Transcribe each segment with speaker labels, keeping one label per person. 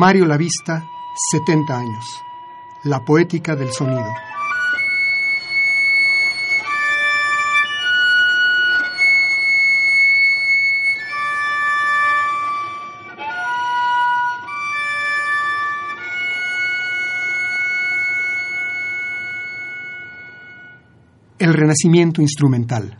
Speaker 1: Mario Lavista, 70 años. La poética del sonido. El renacimiento instrumental.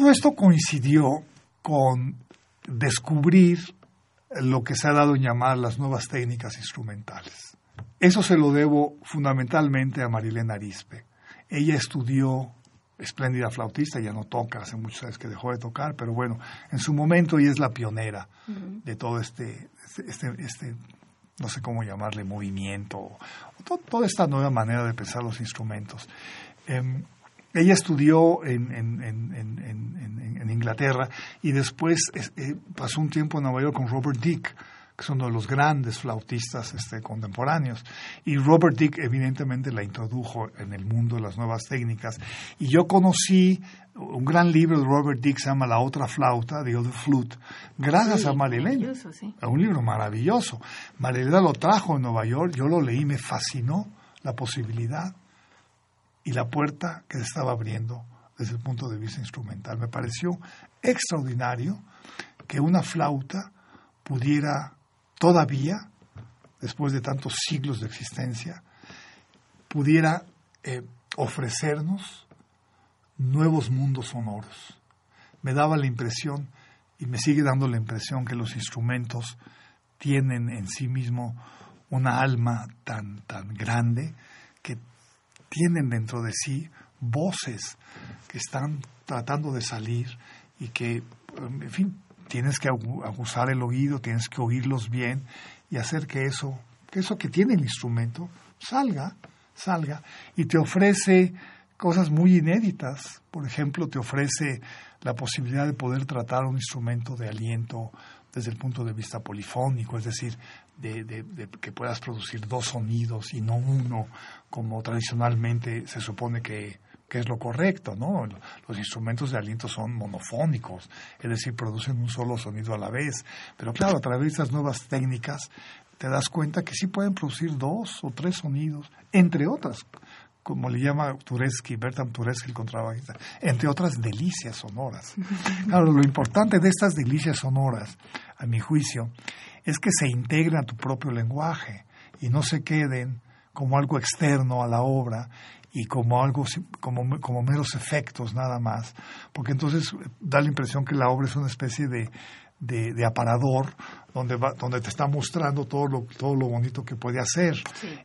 Speaker 2: Todo esto coincidió con descubrir lo que se ha dado en llamar las nuevas técnicas instrumentales. Eso se lo debo fundamentalmente a Marilena Arispe. Ella estudió, espléndida flautista, ya no toca, hace muchos años que dejó de tocar, pero bueno, en su momento ella es la pionera de todo este, este, este, no sé cómo llamarle, movimiento, toda esta nueva manera de pensar los instrumentos. Em, ella estudió en, en, Inglaterra y después eh, pasó un tiempo en Nueva York con Robert Dick, que es uno de los grandes flautistas este, contemporáneos. Y Robert Dick evidentemente la introdujo en el mundo de las nuevas técnicas. Y yo conocí un gran libro de Robert Dick, se llama La otra flauta, The Other Flute, gracias a Marilena. Sí. Un libro maravilloso. Marilena lo trajo en Nueva York, yo lo leí, me fascinó la posibilidad y la puerta que se estaba abriendo desde el punto de vista instrumental. Me pareció extraordinario que una flauta pudiera todavía, después de tantos siglos de existencia, pudiera eh, ofrecernos nuevos mundos sonoros. Me daba la impresión, y me sigue dando la impresión, que los instrumentos tienen en sí mismo una alma tan, tan grande que tienen dentro de sí voces que están tratando de salir y que, en fin, tienes que aguzar el oído, tienes que oírlos bien y hacer que eso, que eso que tiene el instrumento salga, salga y te ofrece cosas muy inéditas. Por ejemplo, te ofrece la posibilidad de poder tratar un instrumento de aliento desde el punto de vista polifónico, es decir, de, que puedas producir dos sonidos y no uno, como tradicionalmente se supone que, es lo correcto, ¿no? Los instrumentos de aliento son monofónicos, es decir, producen un solo sonido a la vez. Pero claro, a través de estas nuevas técnicas te das cuenta que sí pueden producir dos o tres sonidos, entre otras, como le llama Tureski, Bertam Tureski, el contrabajista, entre otras delicias sonoras. Claro, lo importante de estas delicias sonoras, a mi juicio, es que se integren a tu propio lenguaje y no se queden como algo externo a la obra y como algo como, como meros efectos nada más, porque entonces da la impresión que la obra es una especie de, de, aparador donde va, donde te está mostrando todo lo todo lo bonito que puede hacer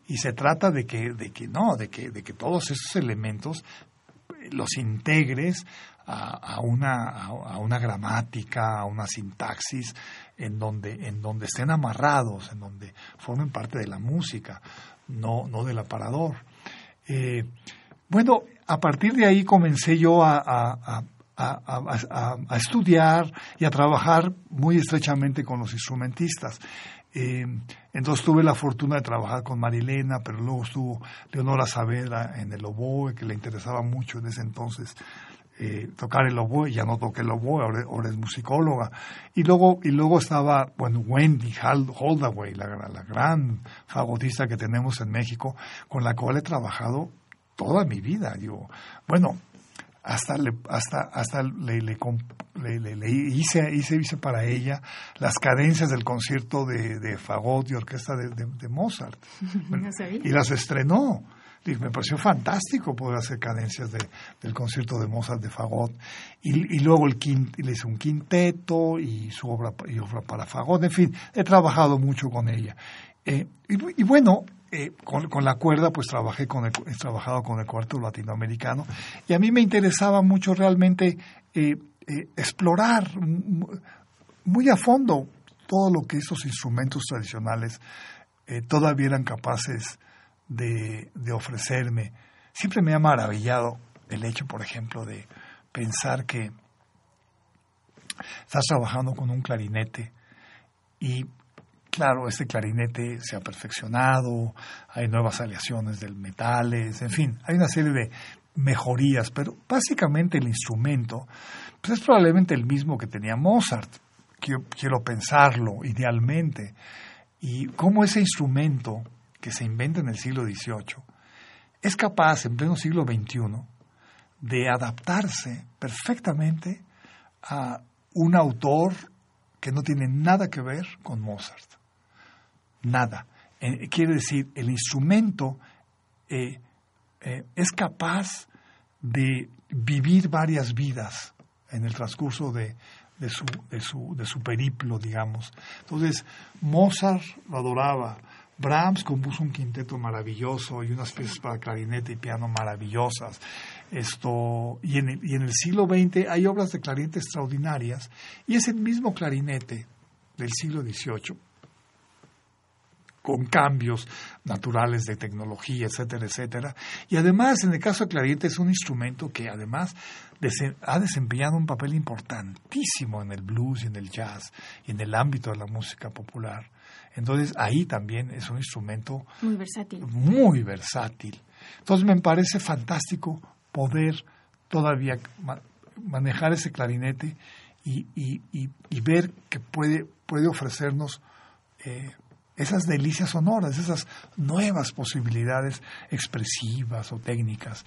Speaker 2: y se trata de que de que no de que de que todos esos elementos los integres a, una, a, una gramática, a una sintaxis, en donde, en donde estén amarrados, en donde formen parte de la música, no, no del aparador. Eh, bueno, a partir de ahí comencé yo a, a, a, estudiar y a trabajar muy estrechamente con los instrumentistas. Eh, entonces tuve la fortuna de trabajar con Marilena, pero luego estuvo Leonora Saavedra en el oboe, que le interesaba mucho en ese entonces eh, tocar el oboe, ya no toqué el oboe, ahora, es musicóloga. Y luego, y luego estaba, bueno, Wendy Holdaway, la, la gran fagotista que tenemos en México, con la cual he trabajado toda mi vida. Digo, bueno, hasta le, hasta, hasta le, le, le, hice, hice, hice para ella las cadencias del concierto de, de fagot y orquesta de, de, Mozart. y las estrenó me pareció fantástico poder hacer cadencias de, del concierto de Mozart de Fagot. Y, luego el le hice un quinteto y su obra, y obra para Fagot. En fin, he trabajado mucho con ella. Eh, y, bueno, eh, con, la cuerda, pues trabajé con he trabajado con el cuarto latinoamericano. Y a mí me interesaba mucho realmente eh, explorar muy a fondo todo lo que esos instrumentos tradicionales todavía eran capaces de, ofrecerme. Siempre me ha maravillado el hecho, por ejemplo, de pensar que estás trabajando con un clarinete y claro, este clarinete se ha perfeccionado, hay nuevas aleaciones de metales, en fin, hay una serie de mejorías, pero básicamente el instrumento pues es probablemente el mismo que tenía Mozart, quiero, quiero pensarlo idealmente, y cómo ese instrumento que se inventa en el siglo XVIII, es capaz en pleno siglo XXI de adaptarse perfectamente a un autor que no tiene nada que ver con Mozart. Nada. Eh, quiere decir, el instrumento eh, eh, es capaz de vivir varias vidas en el transcurso de, su, de, su, de su periplo, digamos. Entonces, Mozart lo adoraba, Brahms compuso un quinteto maravilloso y unas piezas para clarinete y piano maravillosas. Esto, y, en el, y en el siglo XX hay obras de clarinete extraordinarias y es el mismo clarinete del siglo XVIII con cambios naturales de tecnología, etcétera, etcétera. Y además, en el caso de clarinete, es un instrumento que además ha desempeñado un papel importantísimo en el blues y en el jazz y en el ámbito de la música popular. Entonces ahí también es un instrumento
Speaker 3: muy versátil.
Speaker 2: Muy versátil. Entonces me parece fantástico poder todavía manejar ese clarinete y, y, y, ver que puede, puede ofrecernos eh, esas delicias sonoras, esas nuevas posibilidades expresivas o técnicas.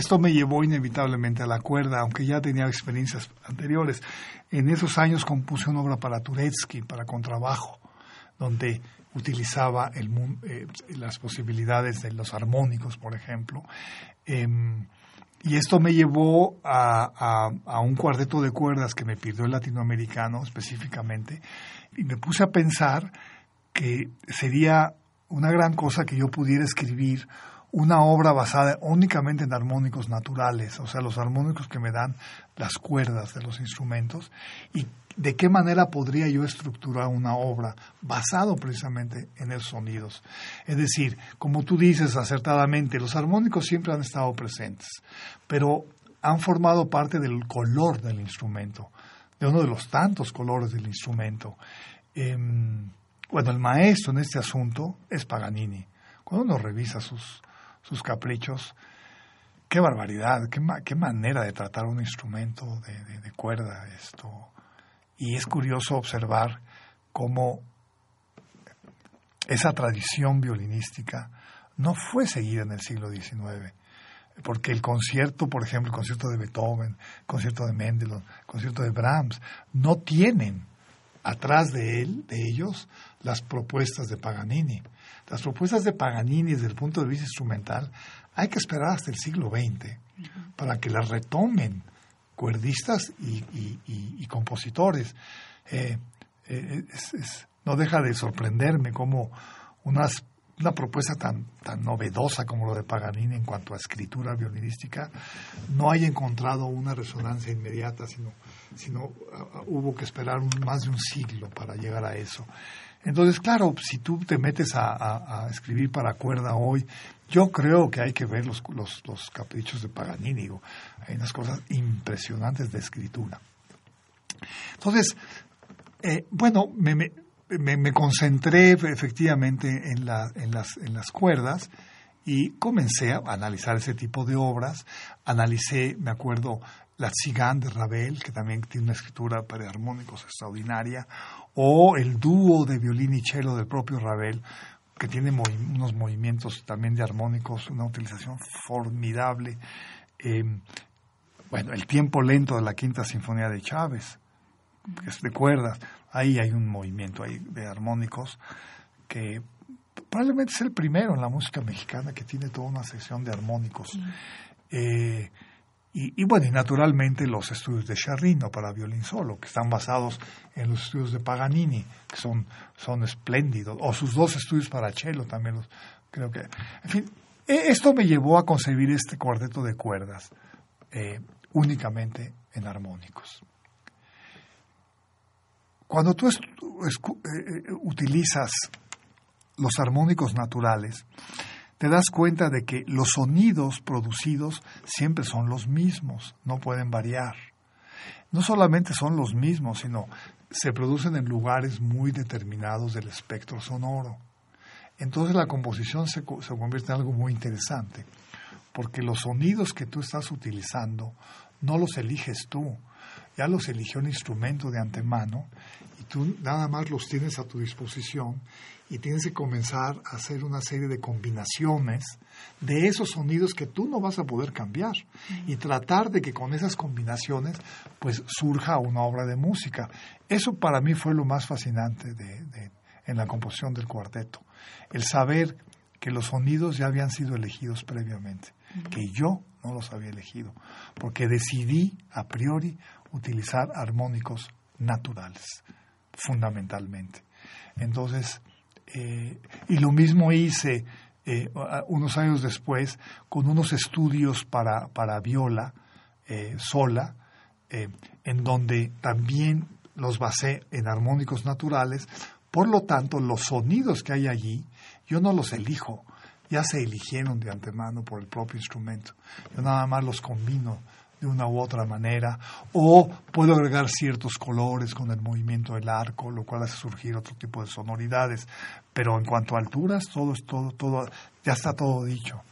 Speaker 2: Esto me llevó inevitablemente a la cuerda, aunque ya tenía experiencias anteriores. En esos años compuse una obra para Turetsky, para contrabajo, donde utilizaba eh, las posibilidades de los armónicos, por ejemplo. Em, y esto me llevó a, un cuarteto de cuerdas que me pidió el latinoamericano específicamente, y me puse a pensar que sería una gran cosa que yo pudiera escribir una obra basada únicamente en armónicos naturales, o sea, los armónicos que me dan las cuerdas de los instrumentos, y de qué manera podría yo estructurar una obra basado precisamente en esos sonidos. Es decir, como tú dices acertadamente, los armónicos siempre han estado presentes, pero han formado parte del color del instrumento, de uno de los tantos colores del instrumento. Em, bueno, el maestro en este asunto es Paganini. Cuando uno revisa sus, sus caprichos, qué barbaridad, qué, qué manera de tratar un instrumento de, de cuerda esto y es curioso observar cómo esa tradición violinística no fue seguida en el siglo XIX, porque el concierto, por ejemplo, el concierto de Beethoven, el concierto de Mendelssohn, el concierto de Brahms, no tienen atrás de él, de ellos, las propuestas de Paganini. Las propuestas de Paganini desde el punto de vista instrumental hay que esperar hasta el siglo XX para que las retomen cuerdistas y, compositores. Eh, eh, no deja de sorprenderme cómo unas, una propuesta tan, tan novedosa como lo de Paganini en cuanto a escritura violinística no haya encontrado una resonancia inmediata, sino, sino uh, hubo que esperar más de un siglo para llegar a eso. Entonces, claro, si tú te metes a, escribir para cuerda hoy, yo creo que hay que ver los, los, caprichos de Paganini. hay unas cosas impresionantes de escritura. Entonces, eh, bueno, me, concentré efectivamente en las cuerdas y comencé a analizar ese tipo de obras. Analicé, me acuerdo, la Tzigán de Ravel, que también tiene una escritura para armónicos extraordinaria, o el dúo de violín y cello del propio Ravel, que tiene unos movimientos también de armónicos, una utilización formidable. Em, bueno, el tiempo lento de la Quinta Sinfonía de Chávez, que es de cuerdas, ahí hay un movimiento ahí de armónicos que probablemente es el primero en la música mexicana que tiene toda una sección de armónicos. Eh, y, bueno, y naturalmente los estudios de Charrino para violín solo, que están basados en los estudios de Paganini, que son, son espléndidos, o sus dos estudios para cello también los creo que. En fin, e, esto me llevó a concebir este cuarteto de cuerdas eh, únicamente en armónicos. Cuando tú eh, eh, utilizas los armónicos naturales, te das cuenta de que los sonidos producidos siempre son los mismos, no pueden variar. No solamente son los mismos, sino se producen en lugares muy determinados del espectro sonoro. Entonces la composición se, se convierte en algo muy interesante, porque los sonidos que tú estás utilizando no los eliges tú, ya los eligió un instrumento de antemano tú nada más los tienes a tu disposición y tienes que comenzar a hacer una serie de combinaciones de esos sonidos que tú no vas a poder cambiar. Y tratar de que con esas combinaciones pues surja una obra de música. Eso para mí fue lo más fascinante de, en la composición del cuarteto, el saber que los sonidos ya habían sido elegidos previamente, que yo no los había elegido, porque decidí a priori utilizar armónicos naturales, fundamentalmente. Entonces, eh, y lo mismo hice eh, unos años después con unos estudios para, para viola eh, sola, en donde también los basé en armónicos naturales. Por lo tanto, los sonidos que hay allí, yo no los elijo, ya se eligieron de antemano por el propio instrumento. Yo nada más los combino de una u otra manera, o puedo agregar ciertos colores con el movimiento del arco, lo cual hace surgir otro tipo de sonoridades, pero en cuanto a alturas, todo es todo, todo, ya está todo dicho.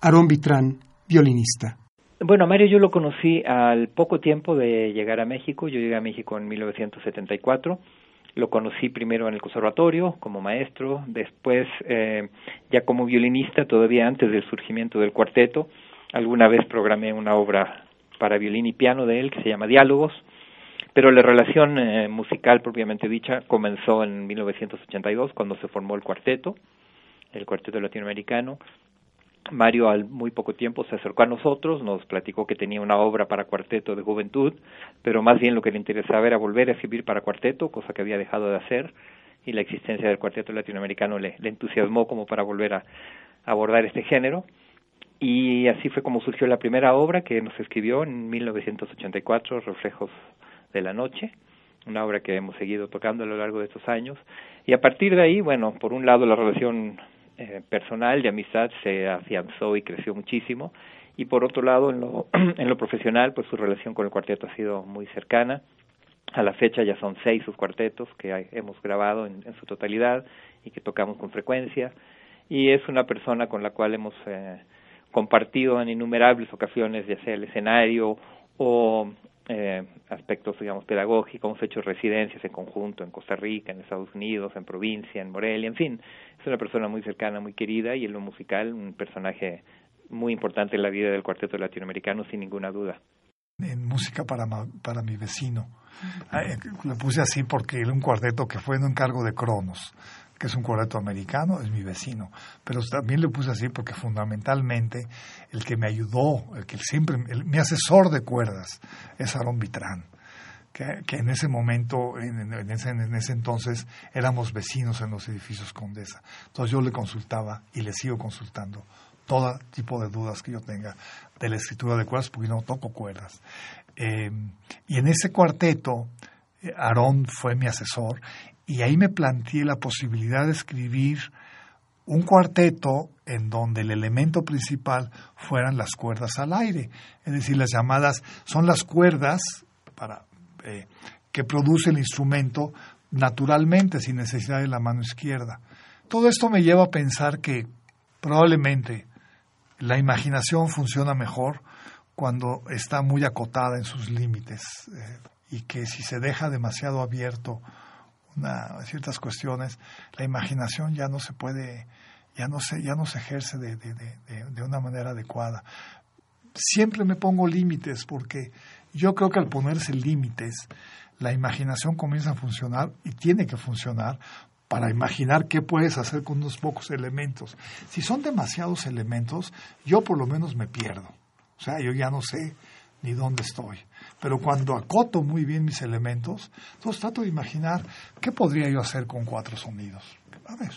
Speaker 1: Aarón Vitrán, violinista.
Speaker 3: Bueno, Mario yo lo conocí al poco tiempo de llegar a México. Yo llegué a México en 1974. Lo conocí primero en el conservatorio como maestro, después eh, ya como violinista, todavía antes del surgimiento del cuarteto. Alguna vez programé una obra para violín y piano de él que se llama Diálogos, pero la relación eh, musical propiamente dicha comenzó en 1982 cuando se formó el cuarteto, el cuarteto latinoamericano. Mario al muy poco tiempo se acercó a nosotros, nos platicó que tenía una obra para cuarteto de juventud, pero más bien lo que le interesaba era volver a escribir para cuarteto, cosa que había dejado de hacer, y la existencia del cuarteto latinoamericano le, le entusiasmó como para volver a abordar este género. Y así fue como surgió la primera obra que nos escribió en 1984, Reflejos de la Noche, una obra que hemos seguido tocando a lo largo de estos años. Y a partir de ahí, bueno, por un lado la relación eh, personal de amistad se afianzó y creció muchísimo. Y por otro lado, en lo, en lo profesional, pues su relación con el cuarteto ha sido muy cercana. A la fecha ya son seis sus cuartetos que hemos grabado en, en su totalidad y que tocamos con frecuencia. Y es una persona con la cual hemos eh, compartido en innumerables ocasiones, ya sea el escenario o eh, aspectos, digamos, pedagógicos, hemos hecho residencias en conjunto en Costa Rica, en Estados Unidos, en provincia, en Morelia, en fin, es una persona muy cercana, muy querida y en lo musical un personaje muy importante en la vida del cuarteto latinoamericano, sin ninguna duda.
Speaker 2: En música para, para mi vecino. Eh, lo puse así porque era un cuarteto que fue en encargo de Cronos que es un cuarteto americano, es mi vecino. Pero también le puse así porque fundamentalmente el que me ayudó, el que siempre, mi asesor de cuerdas es Aaron Vitrán. Que, que, en ese momento, en, ese, en, ese, entonces, éramos vecinos en los edificios Condesa. Entonces yo le consultaba y le sigo consultando todo tipo de dudas que yo tenga de la escritura de cuerdas, porque no toco cuerdas. Eh, y en ese cuarteto, eh, Aarón fue mi asesor y ahí me planteé la posibilidad de escribir un cuarteto en donde el elemento principal fueran las cuerdas al aire, es decir, las llamadas son las cuerdas para, eh, que produce el instrumento naturalmente, sin necesidad de la mano izquierda. Todo esto me lleva a pensar que probablemente la imaginación funciona mejor cuando está muy acotada en sus límites eh, y que si se deja demasiado abierto ciertas cuestiones, la imaginación ya no se puede, ya no se, ya no se ejerce de, de, de, de una manera adecuada. Siempre me pongo límites porque yo creo que al ponerse límites, la imaginación comienza a funcionar y tiene que funcionar para imaginar qué puedes hacer con unos pocos elementos. Si son demasiados elementos, yo por lo menos me pierdo. O sea, yo ya no sé ni dónde estoy. Pero cuando acoto muy bien mis elementos, entonces trato de imaginar qué podría yo hacer con cuatro sonidos. A ver.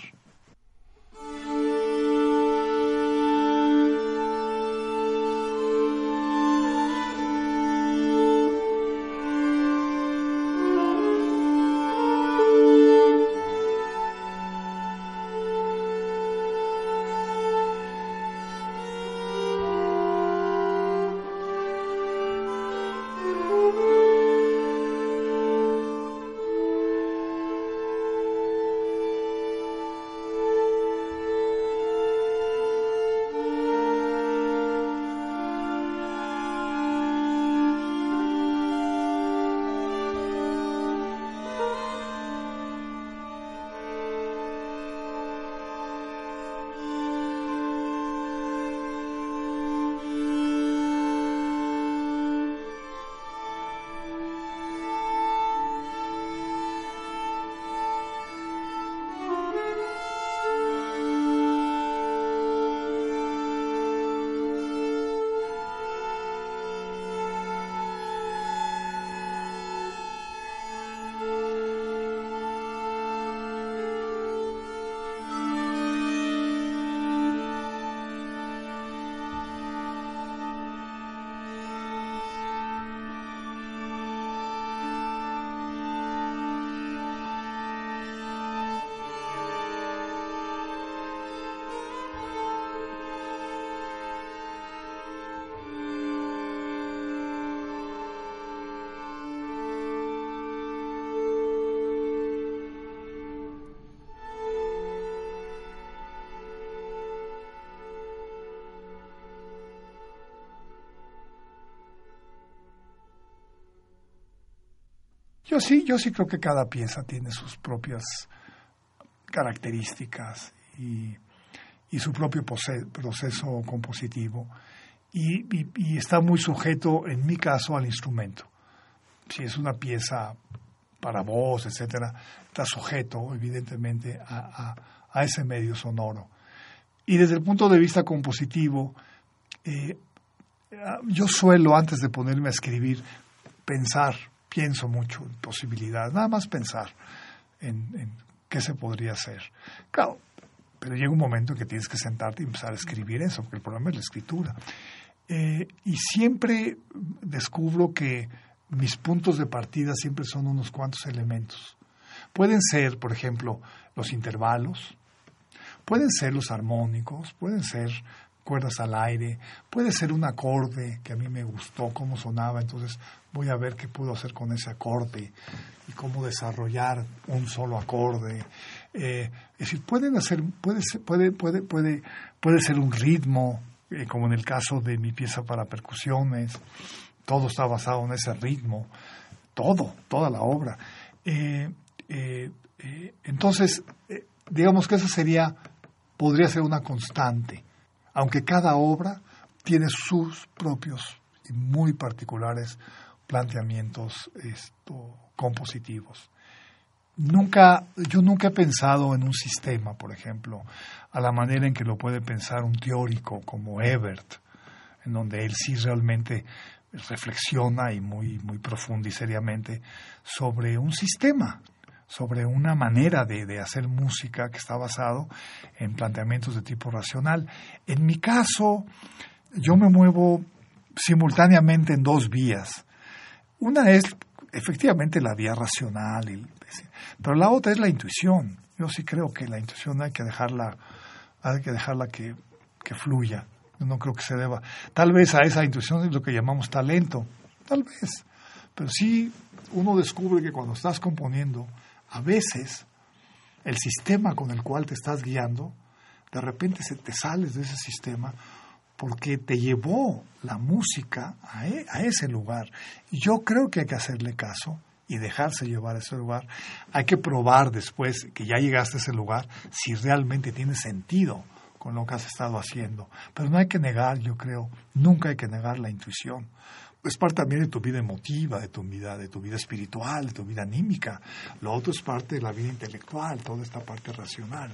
Speaker 2: Sí, yo sí creo que cada pieza tiene sus propias características y, su propio proceso compositivo y, está muy sujeto, en mi caso, al instrumento. Si es una pieza para voz, etcétera, está sujeto, evidentemente, a, ese medio sonoro. Y desde el punto de vista compositivo, eh, yo suelo, antes de ponerme a escribir, pensar, pienso mucho en posibilidades, nada más pensar en, qué se podría hacer. Claro, pero llega un momento en que tienes que sentarte y empezar a escribir eso, porque el problema es la escritura. Eh, y siempre descubro que mis puntos de partida siempre son unos cuantos elementos. Pueden ser, por ejemplo, los intervalos, pueden ser los armónicos, pueden ser cuerdas al aire, puede ser un acorde que a mí me gustó cómo sonaba, entonces voy a ver qué puedo hacer con ese acorde y cómo desarrollar un solo acorde. Eh, es decir, pueden hacer, puede ser, puede, puede, puede, puede ser un ritmo, eh, como en el caso de mi pieza para percusiones, todo está basado en ese ritmo, todo, toda la obra. Eh, eh, entonces, digamos que eso sería, podría ser una constante, aunque cada obra tiene sus propios y muy particulares planteamientos compositivos. Nunca, yo nunca he pensado en un sistema, por ejemplo, a la manera en que lo puede pensar un teórico como Ebert, en donde él sí realmente reflexiona y muy, muy profundo y seriamente sobre un sistema, sobre una manera de, de, hacer música que está basado en planteamientos de tipo racional. En mi caso, yo me muevo simultáneamente en dos vías. Una es efectivamente la vía racional, pero la otra es la intuición. Yo sí creo que la intuición hay que dejarla, hay que dejarla que, que fluya. Yo no creo que se deba. Tal vez a esa intuición es lo que llamamos talento, tal vez. Pero sí uno descubre que cuando estás componiendo, a veces el sistema con el cual te estás guiando, de repente se te sales de ese sistema porque te llevó la música a, e, a ese lugar. Y yo creo que hay que hacerle caso y dejarse llevar a ese lugar. Hay que probar después que ya llegaste a ese lugar si realmente tiene sentido con lo que has estado haciendo. Pero no hay que negar, yo creo, nunca hay que negar la intuición. Es parte también de tu vida emotiva, de tu vida, de tu vida espiritual, de tu vida anímica. Lo otro es parte de la vida intelectual, toda esta parte racional.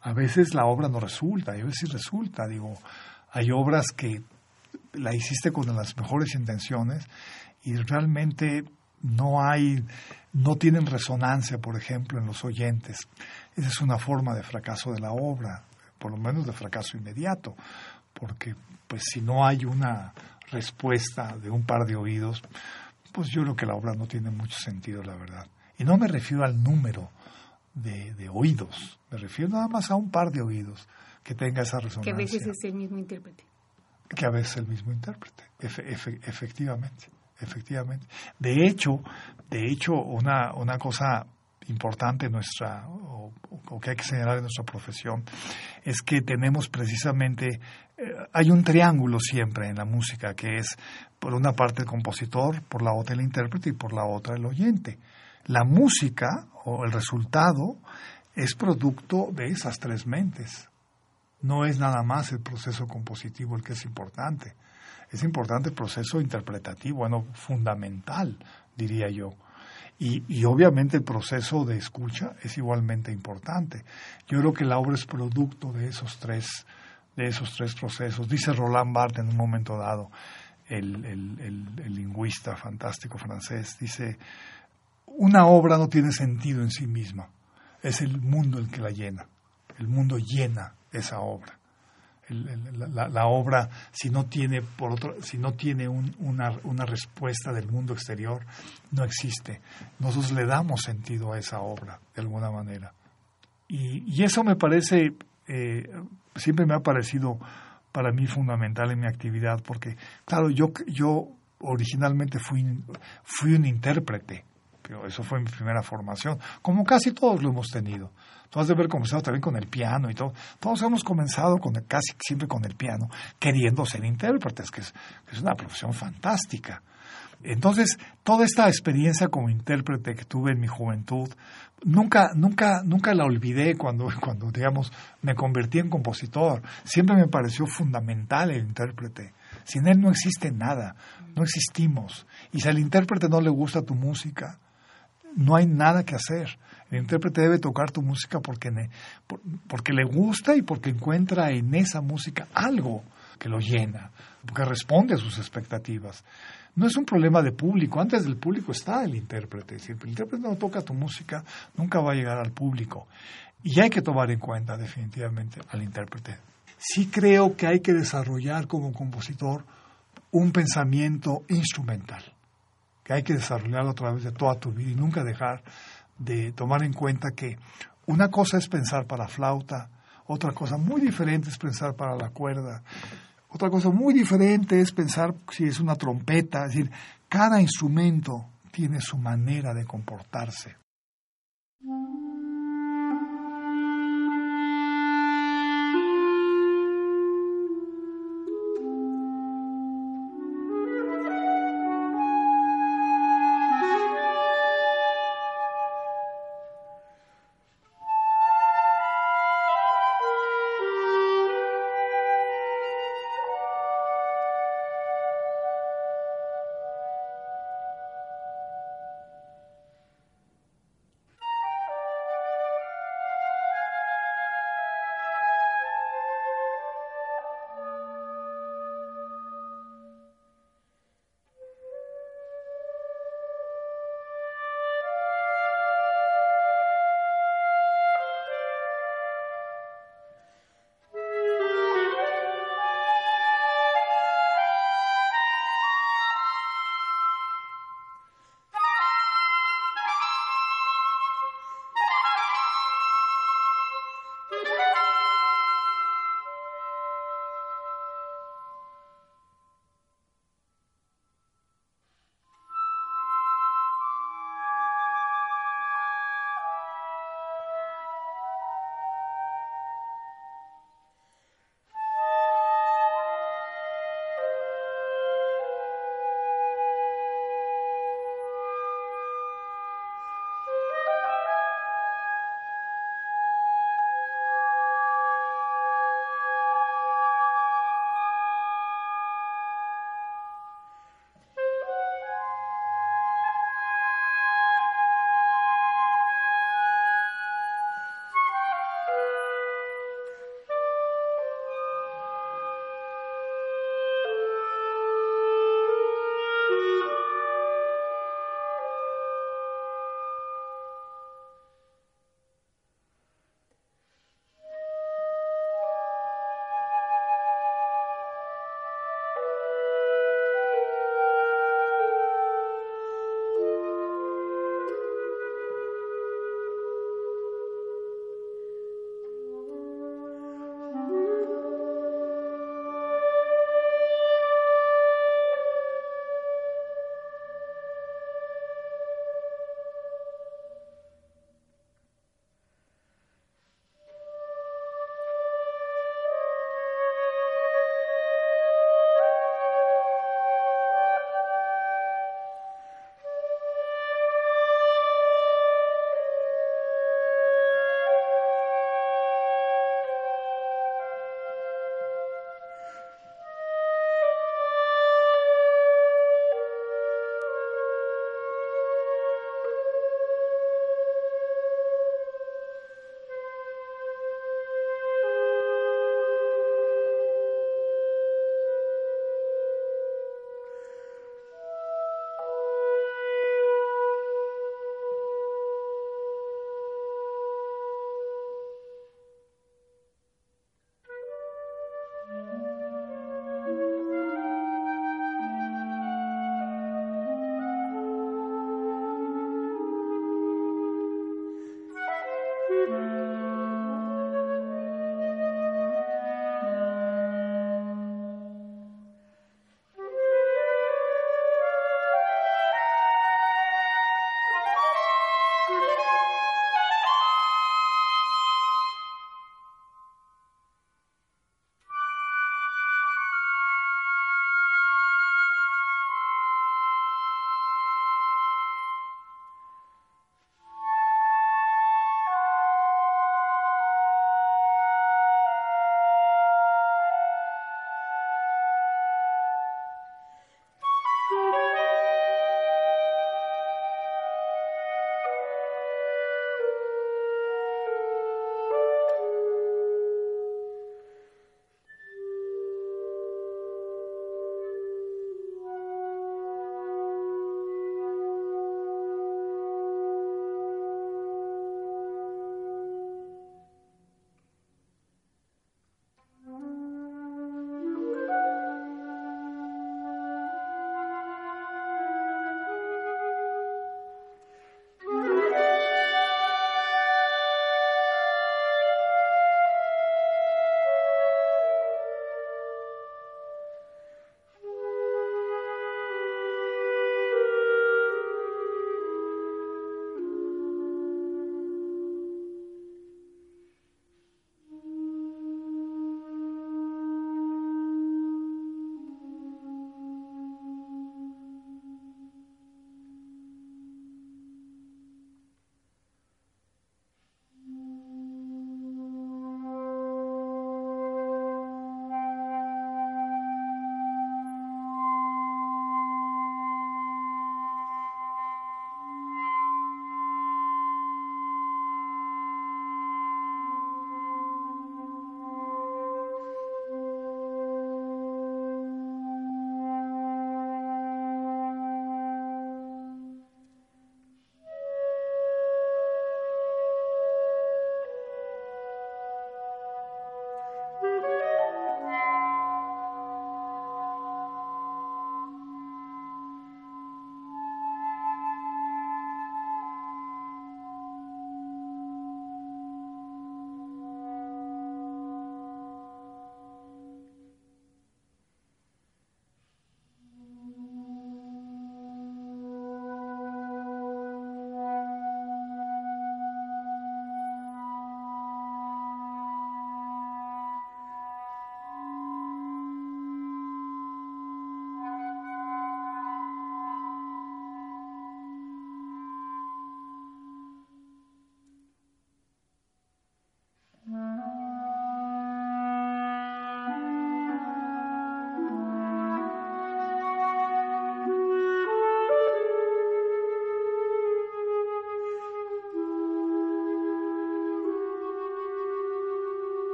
Speaker 2: A veces la obra no resulta, y a veces resulta, digo, hay obras que la hiciste con las mejores intenciones y realmente no hay, no tienen resonancia, por ejemplo, en los oyentes. Esa es una forma de fracaso de la obra, por lo menos de fracaso inmediato, porque pues si no hay una respuesta de un par de oídos, pues yo creo que la obra no tiene mucho sentido, la verdad. Y no me refiero al número de, de oídos, me refiero nada más a un par de oídos que tenga esa resonancia.
Speaker 4: Que a veces es el mismo intérprete.
Speaker 2: Que a veces es el mismo intérprete, efectivamente, efectivamente. De hecho, de hecho, una, una cosa importante en nuestra, o, que hay que señalar en nuestra profesión, es que tenemos precisamente, hay un triángulo siempre en la música, que es por una parte el compositor, por la otra el intérprete y por la otra el oyente. La música o el resultado es producto de esas tres mentes no es nada más el proceso compositivo el que es importante. Es importante el proceso interpretativo, bueno, fundamental, diría yo. Y, y, obviamente el proceso de escucha es igualmente importante. Yo creo que la obra es producto de esos tres, de esos tres procesos. Dice Roland Barthes en un momento dado, el, el lingüista fantástico francés, dice, una obra no tiene sentido en sí misma, es el mundo el que la llena. El mundo llena esa obra. la, obra, si no tiene, por otro, si no tiene una, una, respuesta del mundo exterior, no existe. Nosotros le damos sentido a esa obra, de alguna manera. Y, eso me parece, eh, siempre me ha parecido para mí fundamental en mi actividad, porque, claro, yo, yo originalmente fui, fui un intérprete, pero eso fue mi primera formación, como casi todos lo hemos tenido. Tú has de haber comenzado también con el piano y todo. Todos hemos comenzado con casi siempre con el piano, queriendo ser intérpretes, que es, una profesión fantástica. Entonces, toda esta experiencia como intérprete que tuve en mi juventud, nunca, nunca, nunca la olvidé cuando, cuando, digamos, me convertí en compositor. Siempre me pareció fundamental el intérprete. Sin él no existe nada, no existimos. Y si al intérprete no le gusta tu música, no hay nada que hacer. El intérprete debe tocar tu música porque, porque le gusta y porque encuentra en esa música algo que lo llena, porque responde a sus expectativas. No es un problema de público, antes del público está el intérprete. Si el intérprete no toca tu música, nunca va a llegar al público. Y hay que tomar en cuenta definitivamente al intérprete. Sí creo que hay que desarrollar como compositor un pensamiento instrumental, que hay que desarrollarlo a través de toda tu vida y nunca dejar de tomar en cuenta que una cosa es pensar para flauta, otra cosa muy diferente es pensar para la cuerda, otra cosa muy diferente es pensar si es una trompeta, es decir, cada instrumento tiene su manera de comportarse.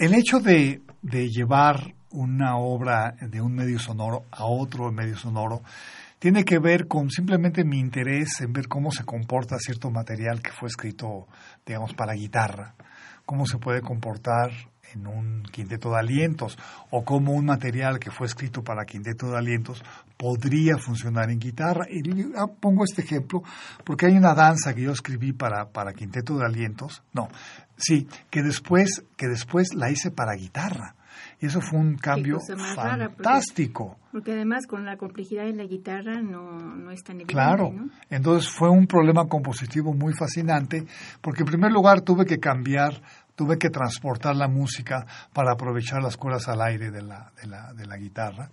Speaker 2: El hecho de, de llevar una obra de un medio sonoro a otro medio sonoro tiene que ver con simplemente mi interés en ver cómo se comporta cierto material que fue escrito, digamos, para guitarra, cómo se puede comportar en un quinteto de alientos o cómo un material que fue escrito para quinteto de alientos podría funcionar en guitarra. Y pongo este ejemplo porque hay una danza que yo escribí para, para quinteto de alientos, no, sí, que después, que después la hice para guitarra. Y eso fue un cambio fantástico.
Speaker 4: porque, además con la complejidad de la guitarra no, no es tan evidente.
Speaker 2: Claro, entonces fue un problema compositivo muy fascinante, porque en primer lugar tuve que cambiar tuve que transportar la música para aprovechar las cuerdas al aire de la, de la, de la guitarra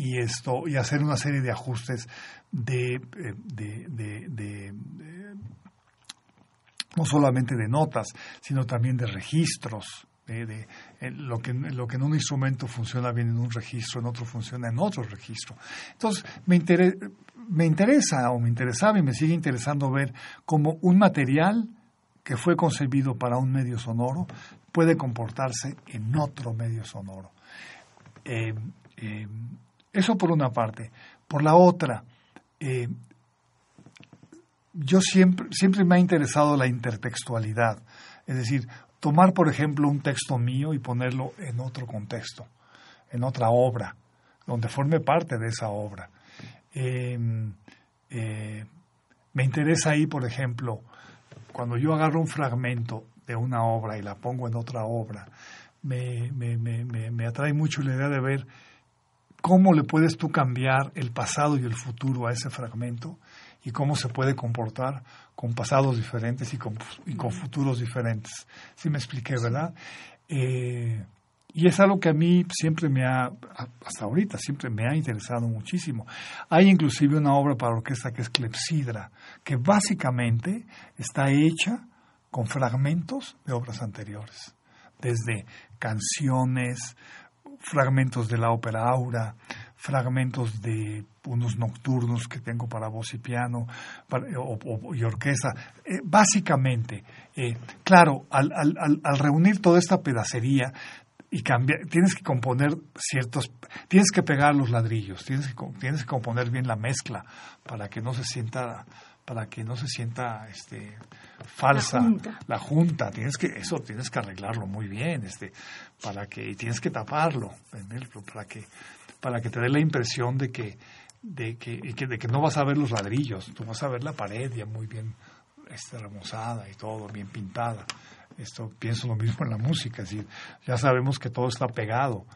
Speaker 2: y esto y hacer una serie de ajustes de, eh, de, no solamente de notas sino también de registros de, lo que lo que en un instrumento funciona bien en un registro en otro funciona en otro registro entonces me me interesa o me interesaba y me sigue interesando ver cómo un material que fue concebido para un medio sonoro puede comportarse en otro medio sonoro. Eh, eh, eso por una parte. Por la otra, eh, yo siempre, siempre me ha interesado la intertextualidad, es decir, tomar, por ejemplo, un texto mío y ponerlo en otro contexto, en otra obra, donde forme parte de esa obra. me interesa ahí, por ejemplo, cuando yo agarro un fragmento de una obra y la pongo en otra obra, me, me, me, me, atrae mucho la idea de ver cómo le puedes tú cambiar el pasado y el futuro a ese fragmento y cómo se puede comportar con pasados diferentes y con, y con futuros diferentes. ¿Sí me expliqué, verdad? Eh, y es algo que a mí siempre me ha, hasta ahorita, siempre me ha interesado muchísimo. Hay inclusive una obra para orquesta que es Clepsidra, que básicamente está hecha con fragmentos de obras anteriores, desde canciones, fragmentos de la ópera Aura, fragmentos de unos nocturnos que tengo para voz y piano y orquesta. Eh, básicamente, eh, claro, al, al, al, reunir toda esta pedacería, y cambiar, tienes que componer ciertos, tienes que pegar los ladrillos, tienes que, tienes que componer bien la mezcla para que no se sienta para que no se sienta este falsa la junta. tienes que eso tienes que arreglarlo muy bien este para que y tienes que taparlo para que para que te dé la impresión de que de que, de que no vas a ver los ladrillos. Tú vas a ver la pared ya muy bien este, remozada y todo bien pintada. Esto pienso lo mismo en la música, es decir, ya sabemos que todo está pegado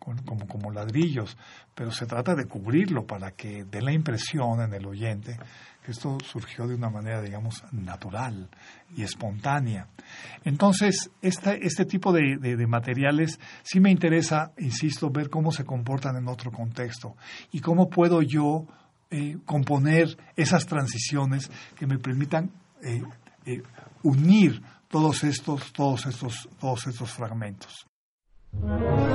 Speaker 2: como, como ladrillos, pero se trata de cubrirlo para que dé la impresión en el oyente esto surgió de una manera, digamos, natural y espontánea. Entonces, este tipo de, materiales sí me interesa, insisto, ver cómo se comportan en otro contexto y cómo puedo yo eh, componer esas transiciones que me permitan eh, eh, unir todos estos, todos estos, todos estos fragmentos. Música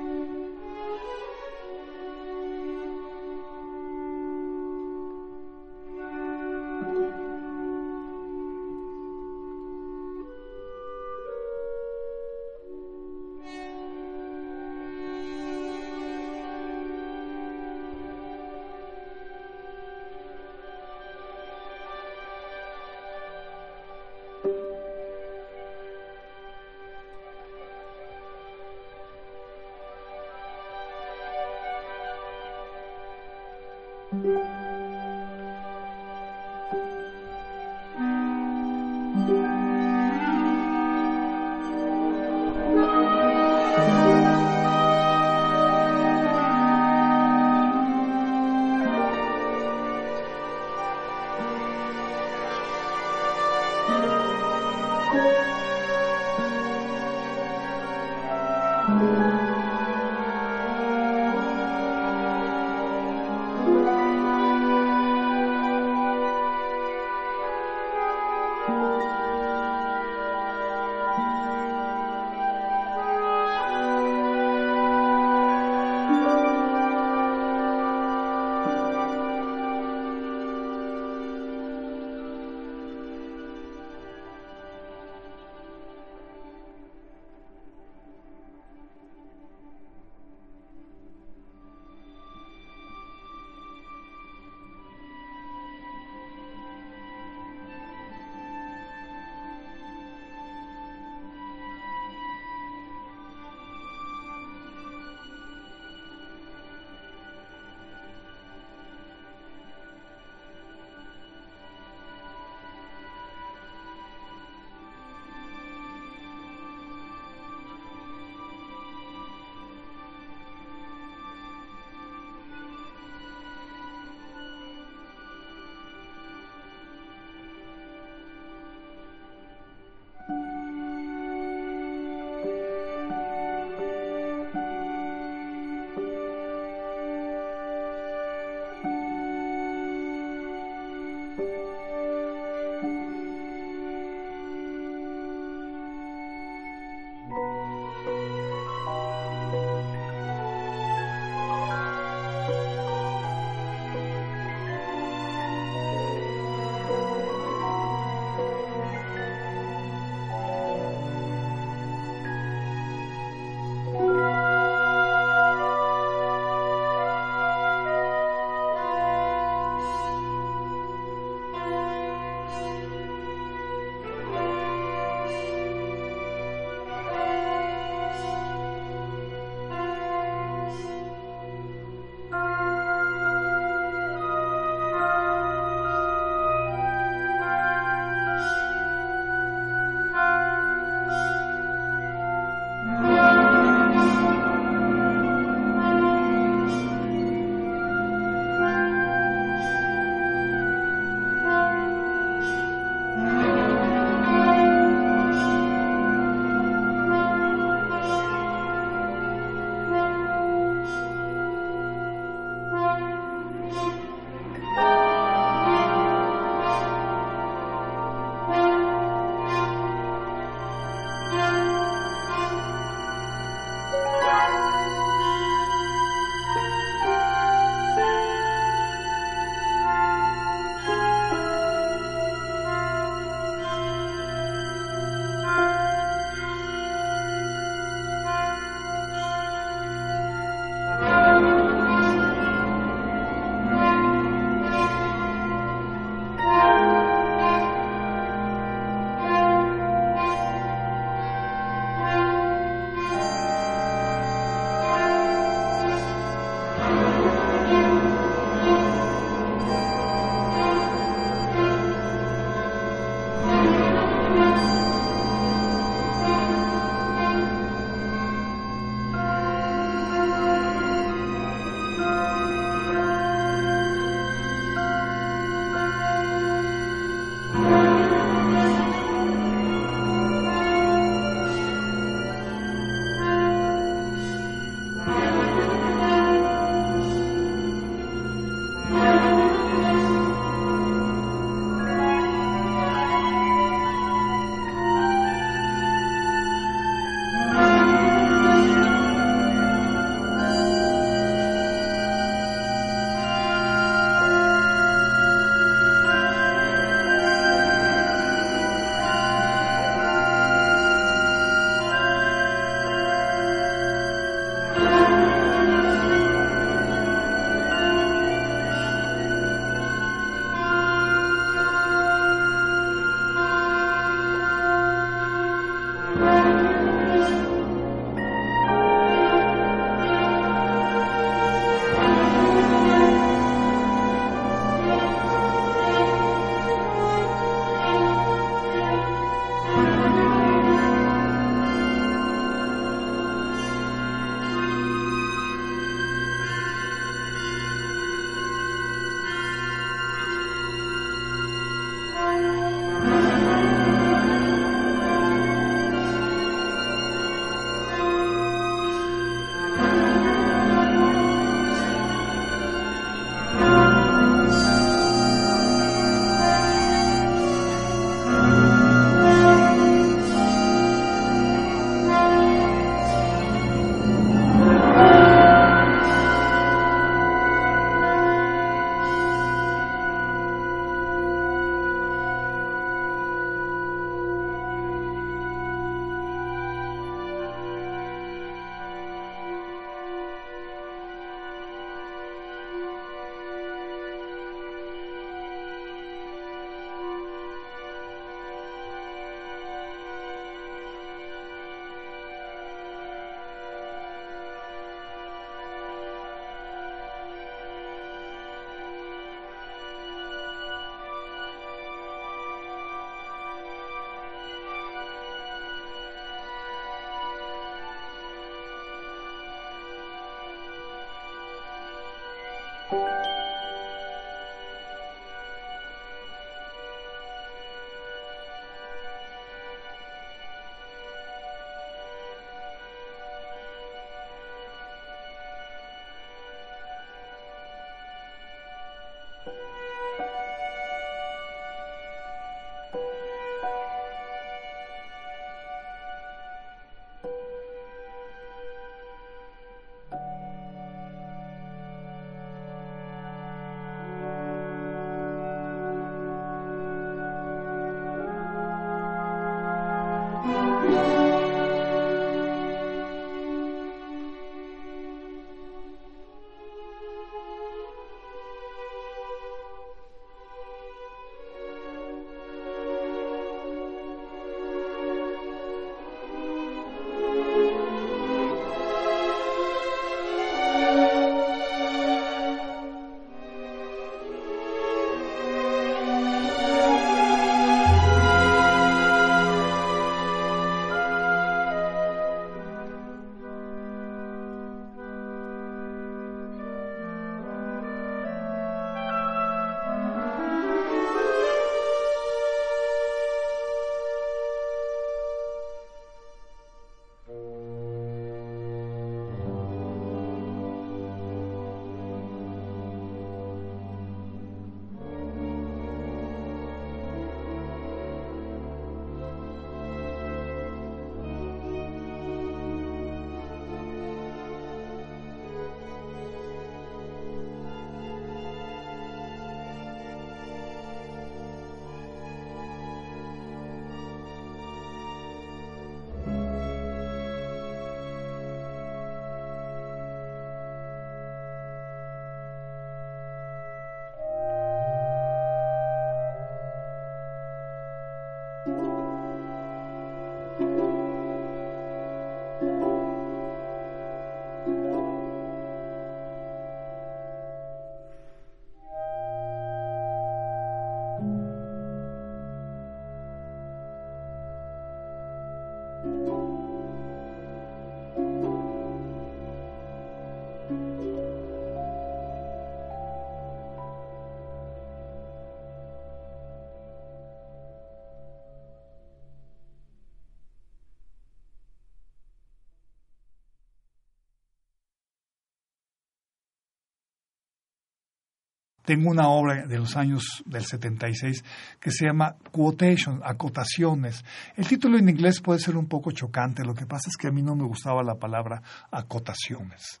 Speaker 2: tengo una obra de los años del 76 que se llama Quotation, acotaciones. El título en inglés puede ser un poco chocante, lo que pasa es que a mí no me gustaba la palabra acotaciones.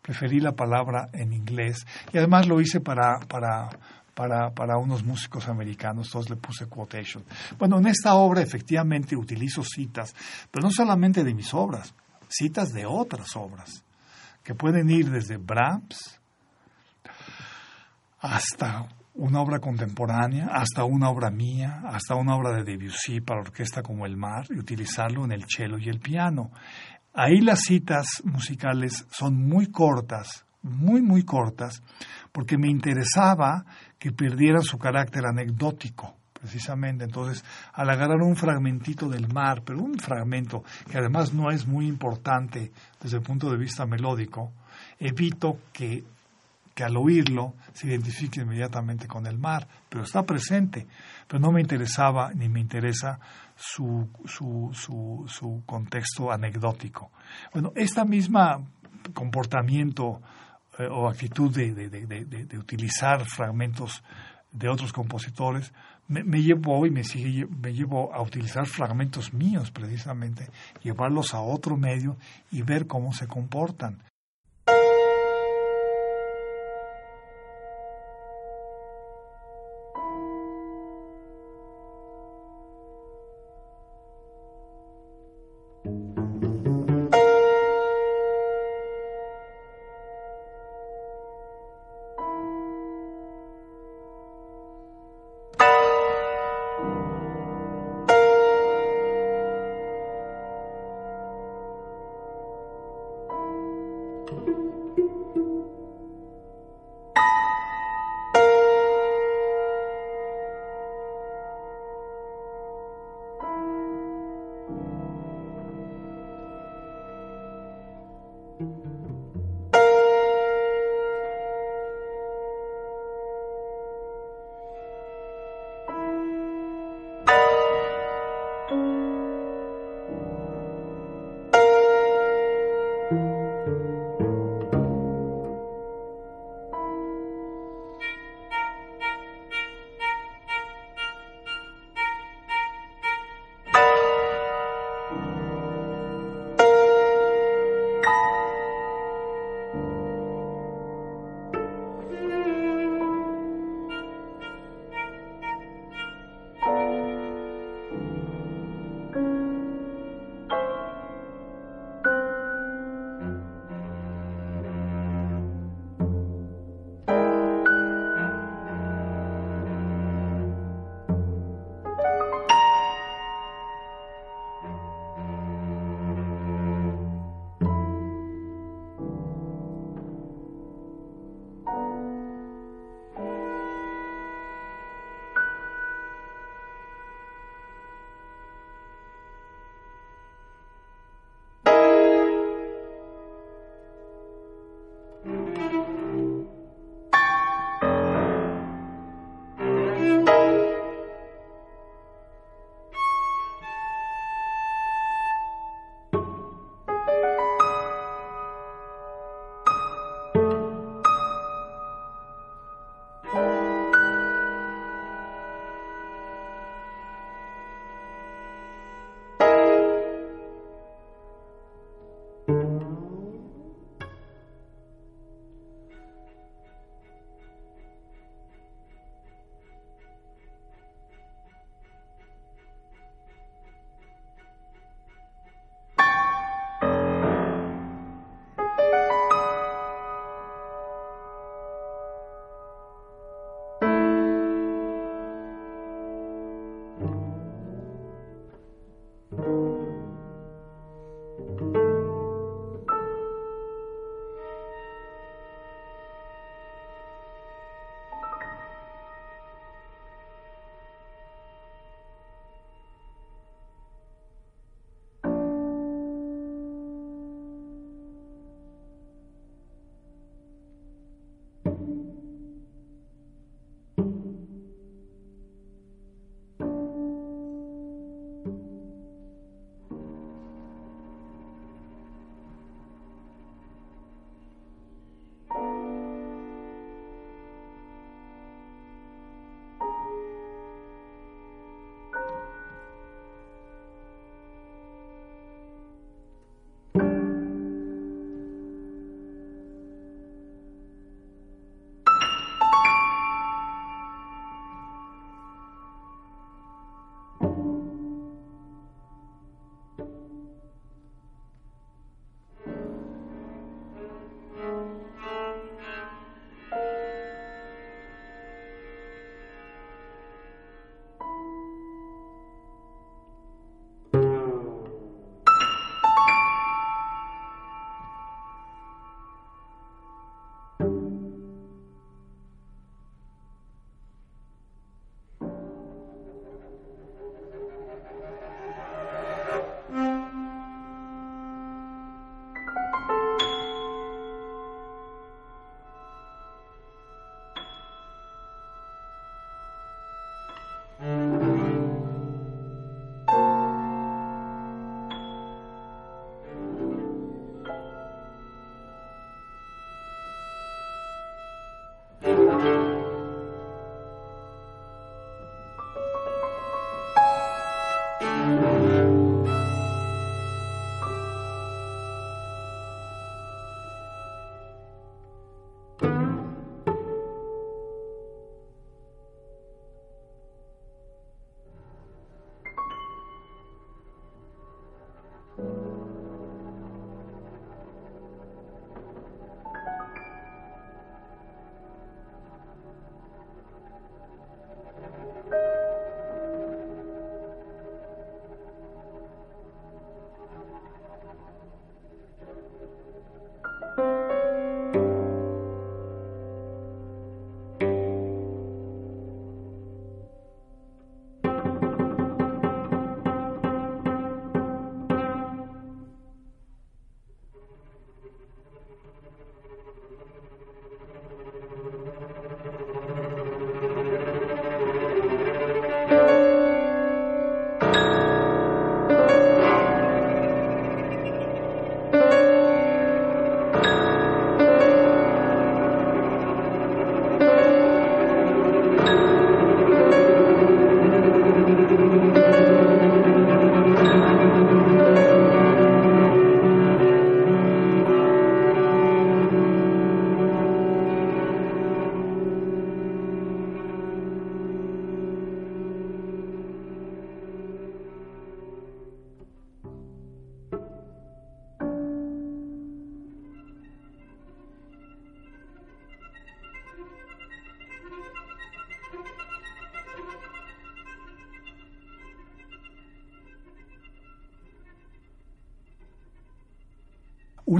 Speaker 2: Preferí la palabra en inglés y además lo hice para, para, para, para unos músicos americanos, entonces le puse quotation. Bueno, en esta obra efectivamente utilizo citas, pero no solamente de mis obras, citas de otras obras, que pueden ir desde Brahms, hasta una obra contemporánea, hasta una obra mía, hasta una obra de Debussy para orquesta como El Mar y utilizarlo en el cello y el piano. Ahí las citas musicales son muy cortas, muy, muy cortas, porque me interesaba que perdieran su carácter anecdótico, precisamente. Entonces, al agarrar un fragmentito del mar, pero un fragmento que además no es muy importante desde el punto de vista melódico, evito que que al oírlo se identifique inmediatamente con el mar, pero está presente. Pero no me interesaba ni me interesa su, su, su, contexto anecdótico. Bueno, esta misma comportamiento eh, o actitud de, de, utilizar fragmentos de otros compositores me, me, llevó y me sigue me llevó a utilizar fragmentos míos precisamente, llevarlos a otro medio y ver cómo se comportan.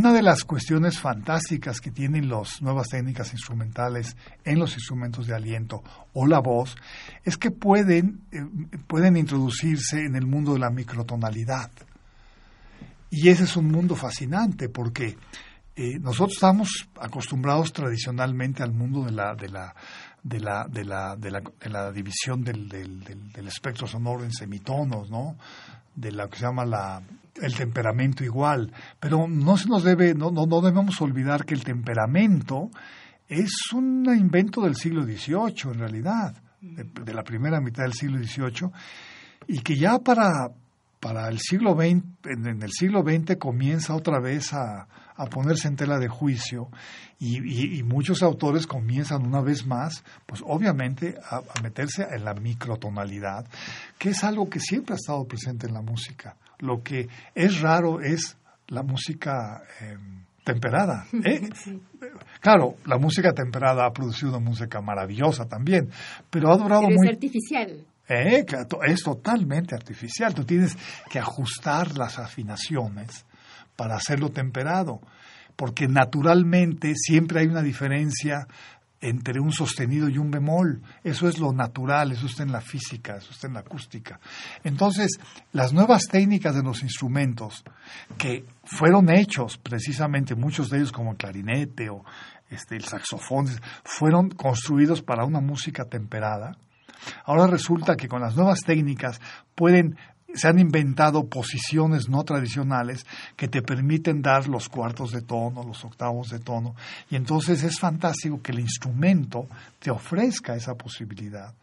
Speaker 2: Una de las cuestiones fantásticas que tienen las nuevas técnicas instrumentales en los instrumentos de aliento o la voz es que pueden, eh, pueden introducirse en el mundo de la microtonalidad. Y ese es un mundo fascinante porque eh, nosotros estamos acostumbrados tradicionalmente al mundo de la, de la, de la, de la, de la, división del, del, del, espectro sonoro en semitonos, ¿no? De lo que se llama la, el temperamento igual. Pero no se nos debe, no, no, no debemos olvidar que el temperamento es un invento del siglo XVIII, en realidad, de, de la primera mitad del siglo XVIII, y que ya para, para el siglo XX, en, el siglo XX comienza otra vez a, a ponerse en tela de juicio y, y, muchos autores comienzan una vez más, pues obviamente a, a, meterse en la microtonalidad, que es algo que siempre ha estado presente en la música. Lo que es raro es la música eh, temperada. ¿eh? Sí. Claro, la música temperada ha producido una música maravillosa también, pero ha durado
Speaker 4: pero es
Speaker 2: muy...
Speaker 4: artificial.
Speaker 2: Eh, es totalmente artificial. Tú tienes que ajustar las afinaciones para hacerlo temperado, porque naturalmente siempre hay una diferencia entre un sostenido y un bemol. Eso es lo natural, eso está en la física, eso está en la acústica. Entonces, las nuevas técnicas de los instrumentos que fueron hechos, precisamente muchos de ellos como el clarinete o este, el saxofón, fueron construidos para una música temperada Ahora resulta que con las nuevas técnicas pueden se han inventado posiciones no tradicionales que te permiten dar los cuartos de tono, los octavos de tono, y entonces es fantástico que el instrumento te ofrezca esa posibilidad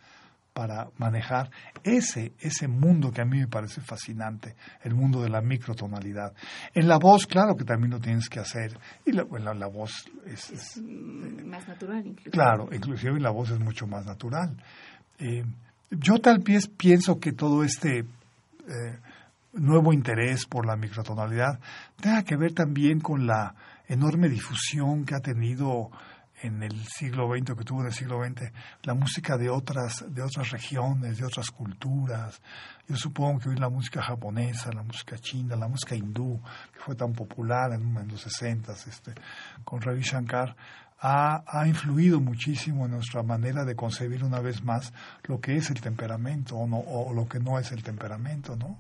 Speaker 2: para manejar ese, ese mundo que a mí me parece fascinante, el mundo de la microtonalidad. En la voz, claro que también lo tienes que hacer, y la, la, la voz es,
Speaker 4: es, más natural. Inclusive.
Speaker 2: Claro, inclusive la voz es mucho más natural. Eh, yo tal vez pienso que todo este eh, nuevo interés por la microtonalidad tenga que ver también con la enorme difusión que ha tenido en el siglo XX, que tuvo en el siglo XX, la música de otras, de otras regiones, de otras culturas. Yo supongo que hoy la música japonesa, la música china, la música hindú, que fue tan popular en, los 60 este, con Ravi Shankar, ha, ha, influido muchísimo en nuestra manera de concebir una vez más lo que es el temperamento o, no, o lo que no es el temperamento, ¿no?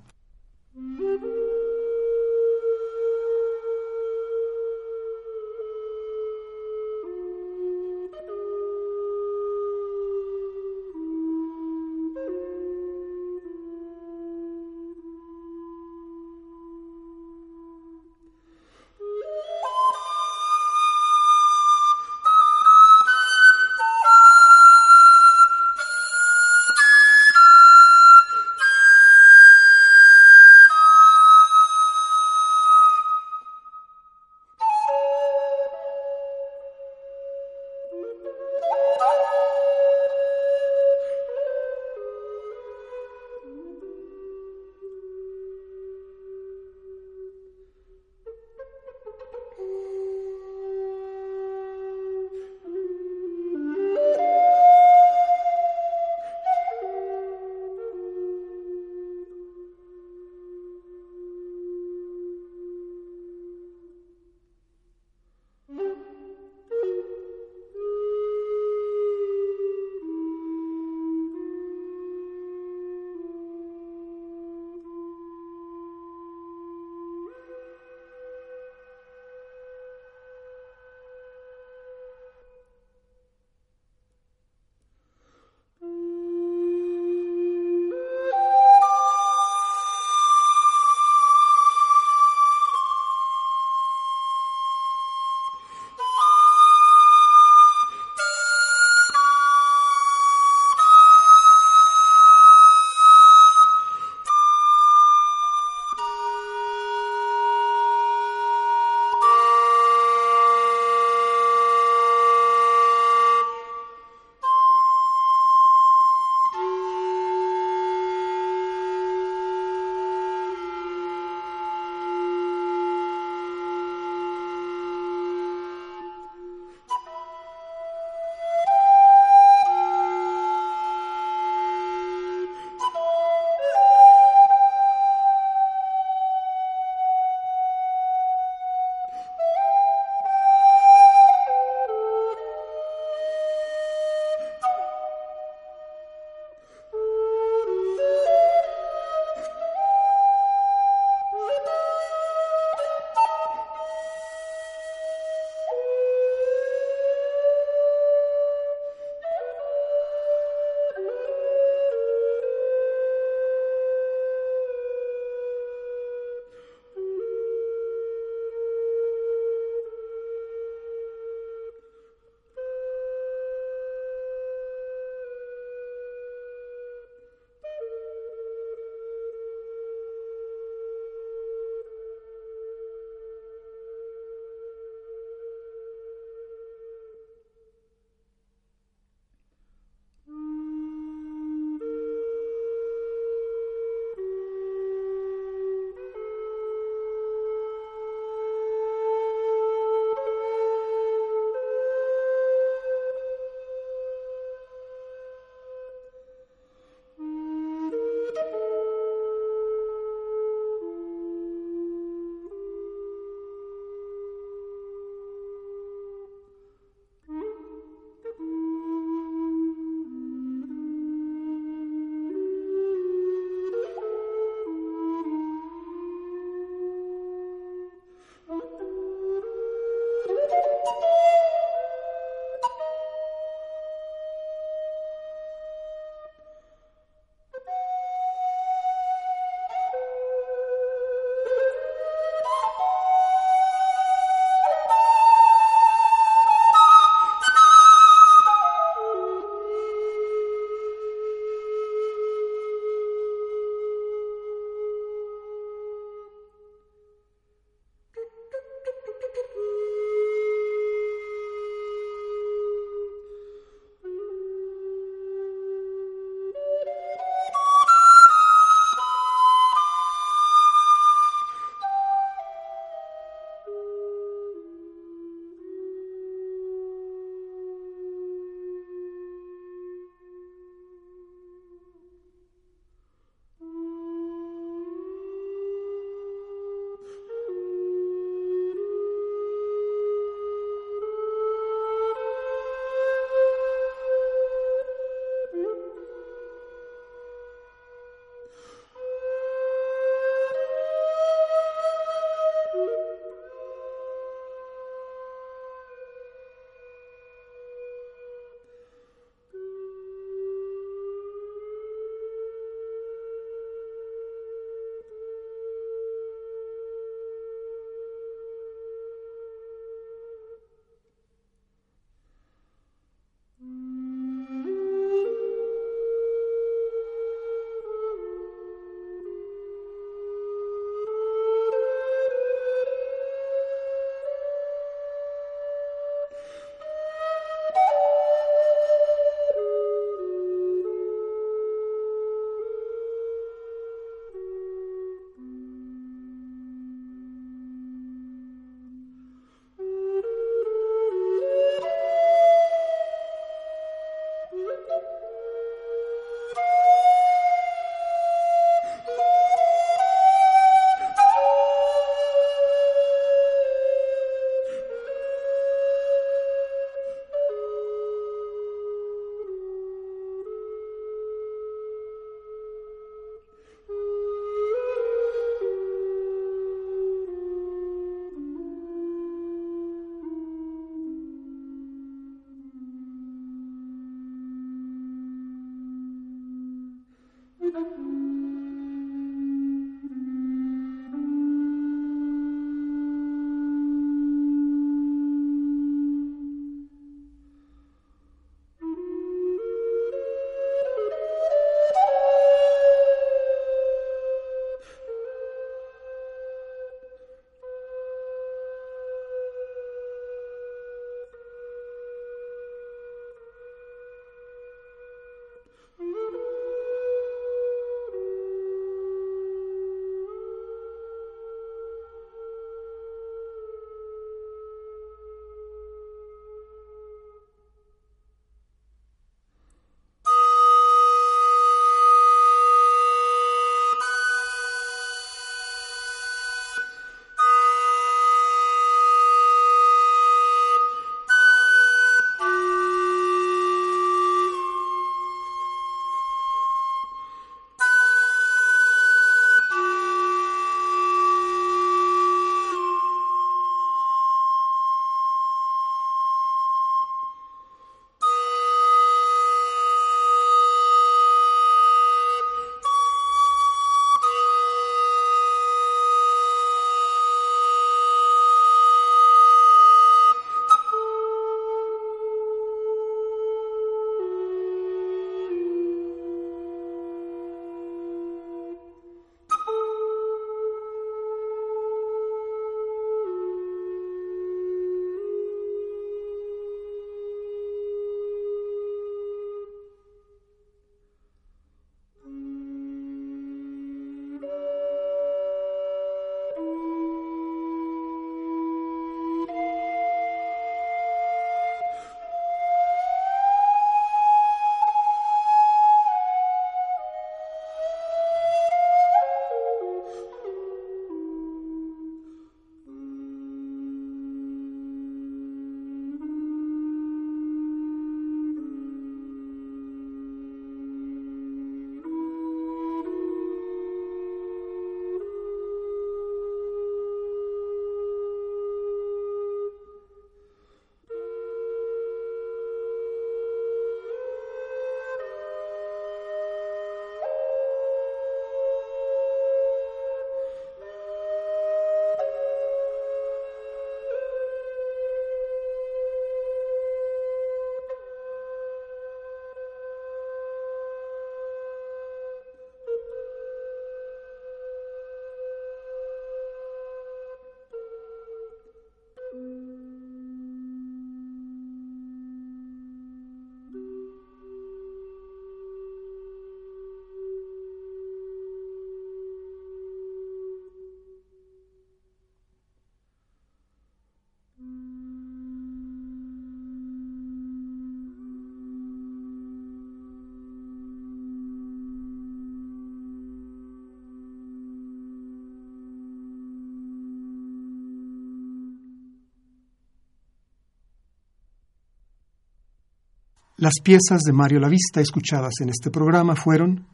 Speaker 1: Las piezas de Mario Lavista escuchadas en este programa fueron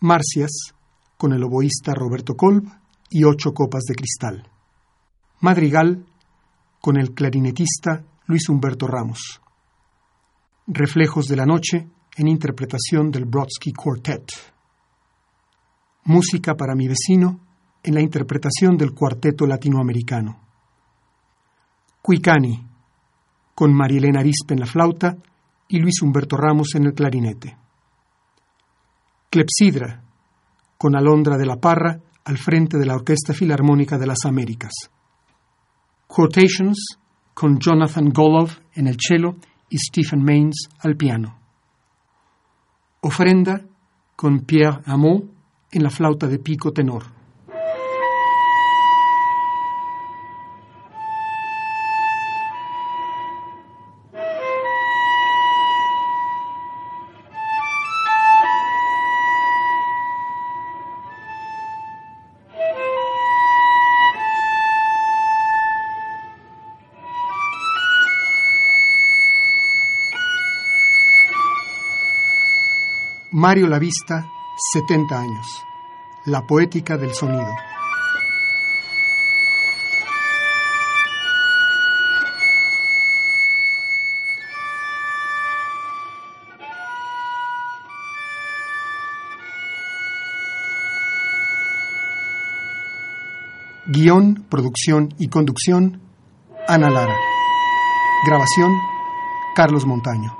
Speaker 1: Marcias, con el oboísta Roberto Kolb y ocho copas de cristal. Madrigal, con el clarinetista Luis Humberto Ramos. Reflejos de la noche, en interpretación del Brodsky Quartet. Música para mi vecino, en la interpretación del Cuarteto Latinoamericano. Cuicani, con Marielena Arispe en la flauta y Luis Humberto Ramos en el clarinete. Clepsidra, con Alondra de la Parra al frente de la Orquesta Filarmónica de las Américas. Quotations, con Jonathan Golov en el cello y Stephen Maines al piano. Ofrenda, con Pierre Amont en la flauta de pico tenor. Mario Lavista, 70 años. La poética del sonido. Guión, producción y conducción, Ana Lara. Grabación, Carlos Montaño.